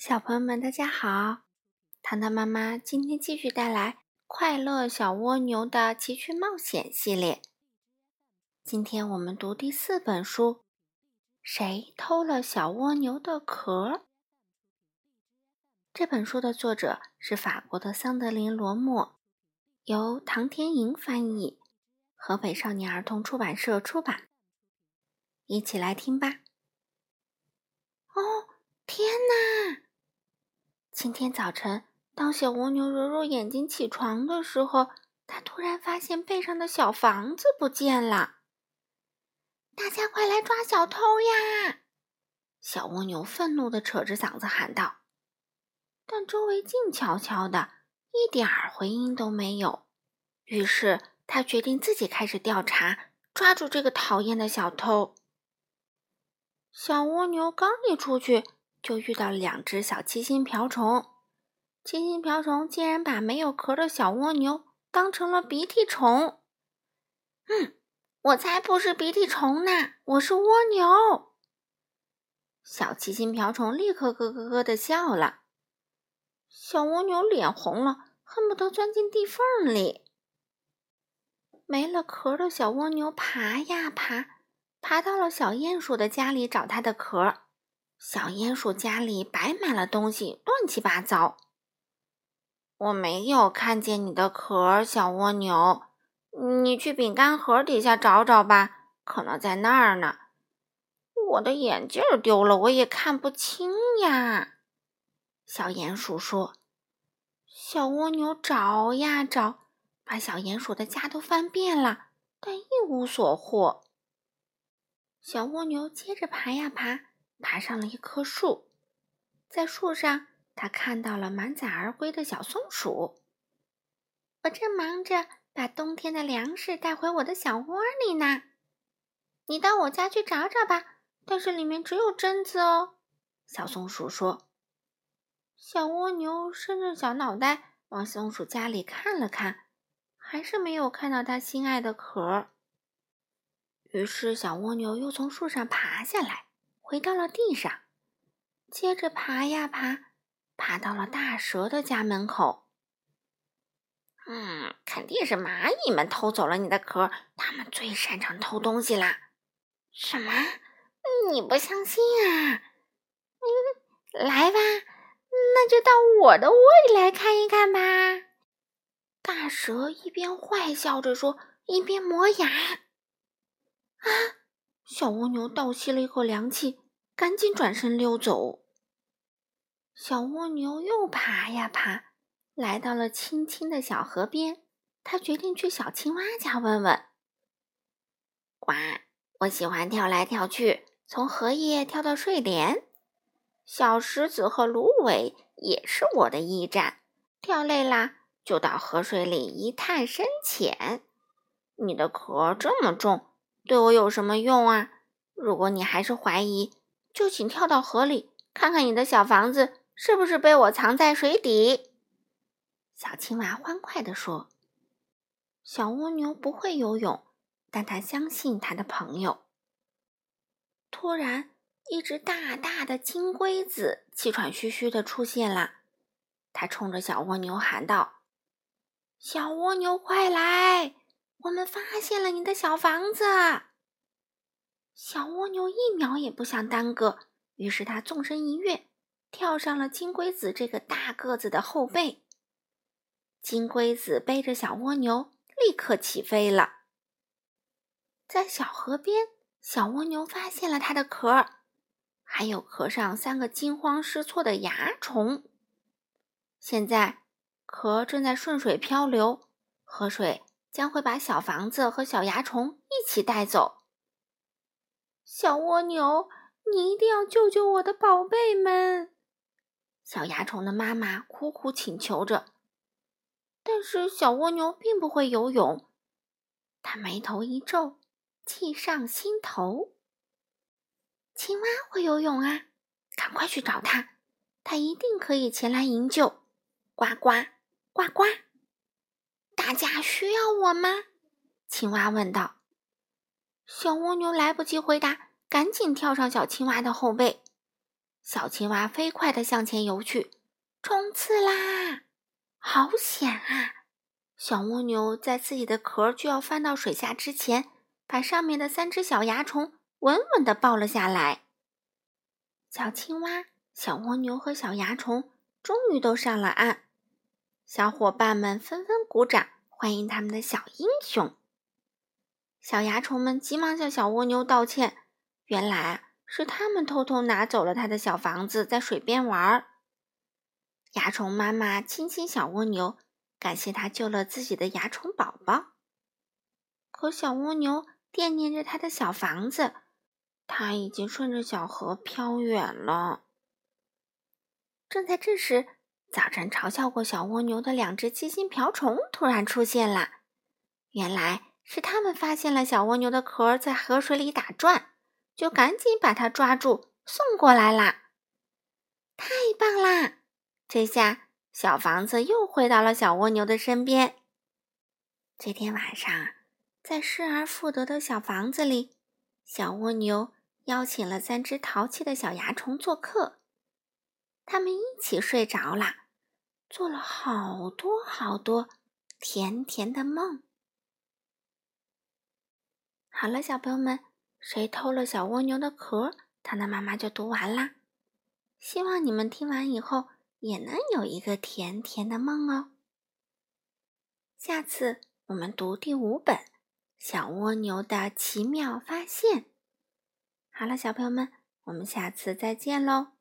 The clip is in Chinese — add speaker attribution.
Speaker 1: 小朋友们，大家好！糖糖妈妈今天继续带来《快乐小蜗牛的奇趣冒险》系列。今天我们读第四本书，《谁偷了小蜗牛的壳》。这本书的作者是法国的桑德林·罗默，由唐天莹翻译，河北少年儿童出版社出版。一起来听吧！哦，天哪！今天早晨，当小蜗牛揉揉眼睛起床的时候，它突然发现背上的小房子不见了。大家快来抓小偷呀！小蜗牛愤怒地扯着嗓子喊道。但周围静悄悄的，一点儿回音都没有。于是，他决定自己开始调查，抓住这个讨厌的小偷。小蜗牛刚一出去。就遇到了两只小七星瓢虫，七星瓢虫竟然把没有壳的小蜗牛当成了鼻涕虫。嗯，我才不是鼻涕虫呢，我是蜗牛。小七星瓢虫立刻咯咯咯的笑了。小蜗牛脸红了，恨不得钻进地缝里。没了壳的小蜗牛爬呀爬，爬到了小鼹鼠的家里找它的壳。小鼹鼠家里摆满了东西，乱七八糟。我没有看见你的壳，小蜗牛。你去饼干盒底下找找吧，可能在那儿呢。我的眼镜丢了，我也看不清呀。小鼹鼠说：“小蜗牛找呀找，把小鼹鼠的家都翻遍了，但一无所获。”小蜗牛接着爬呀爬。爬上了一棵树，在树上，他看到了满载而归的小松鼠。我正忙着把冬天的粮食带回我的小窝里呢。你到我家去找找吧，但是里面只有榛子哦。小松鼠说。小蜗牛伸着小脑袋往松鼠家里看了看，还是没有看到它心爱的壳。于是，小蜗牛又从树上爬下来。回到了地上，接着爬呀爬，爬到了大蛇的家门口。嗯，肯定是蚂蚁们偷走了你的壳，它们最擅长偷东西啦。什么？你不相信啊？嗯，来吧，那就到我的窝里来看一看吧。大蛇一边坏笑着说，一边磨牙。啊！小蜗牛倒吸了一口凉气，赶紧转身溜走。小蜗牛又爬呀爬，来到了青青的小河边。它决定去小青蛙家问问。呱！我喜欢跳来跳去，从荷叶跳到睡莲。小石子和芦苇也是我的驿站。跳累啦，就到河水里一探深浅。你的壳这么重。对我有什么用啊？如果你还是怀疑，就请跳到河里，看看你的小房子是不是被我藏在水底。”小青蛙欢快地说。小蜗牛不会游泳，但它相信它的朋友。突然，一只大大的金龟子气喘吁吁地出现了，它冲着小蜗牛喊道：“小蜗牛，快来！”我们发现了你的小房子，小蜗牛一秒也不想耽搁，于是它纵身一跃，跳上了金龟子这个大个子的后背。金龟子背着小蜗牛，立刻起飞了。在小河边，小蜗牛发现了它的壳，还有壳上三个惊慌失措的蚜虫。现在，壳正在顺水漂流，河水。将会把小房子和小蚜虫一起带走。小蜗牛，你一定要救救我的宝贝们！小蚜虫的妈妈苦苦请求着。但是小蜗牛并不会游泳，它眉头一皱，气上心头。青蛙会游泳啊，赶快去找它，它一定可以前来营救。呱呱呱呱。大家需要我吗？青蛙问道。小蜗牛来不及回答，赶紧跳上小青蛙的后背。小青蛙飞快地向前游去，冲刺啦！好险啊！小蜗牛在自己的壳就要翻到水下之前，把上面的三只小蚜虫稳稳地抱了下来。小青蛙、小蜗牛和小蚜虫终于都上了岸，小伙伴们纷纷鼓掌欢迎他们的小英雄。小蚜虫们急忙向小蜗牛道歉，原来是他们偷偷拿走了他的小房子，在水边玩。蚜虫妈妈亲亲小蜗牛。感谢他救了自己的蚜虫宝宝，可小蜗牛惦念着他的小房子，它已经顺着小河飘远了。正在这时，早晨嘲笑过小蜗牛的两只七星瓢虫突然出现了，原来是他们发现了小蜗牛的壳在河水里打转，就赶紧把它抓住送过来啦！太棒啦！这下。小房子又回到了小蜗牛的身边。这天晚上，在失而复得的小房子里，小蜗牛邀请了三只淘气的小蚜虫做客。他们一起睡着了，做了好多好多甜甜的梦。好了，小朋友们，谁偷了小蜗牛的壳？它的妈妈就读完啦。希望你们听完以后。也能有一个甜甜的梦哦。下次我们读第五本《小蜗牛的奇妙发现》。好了，小朋友们，我们下次再见喽。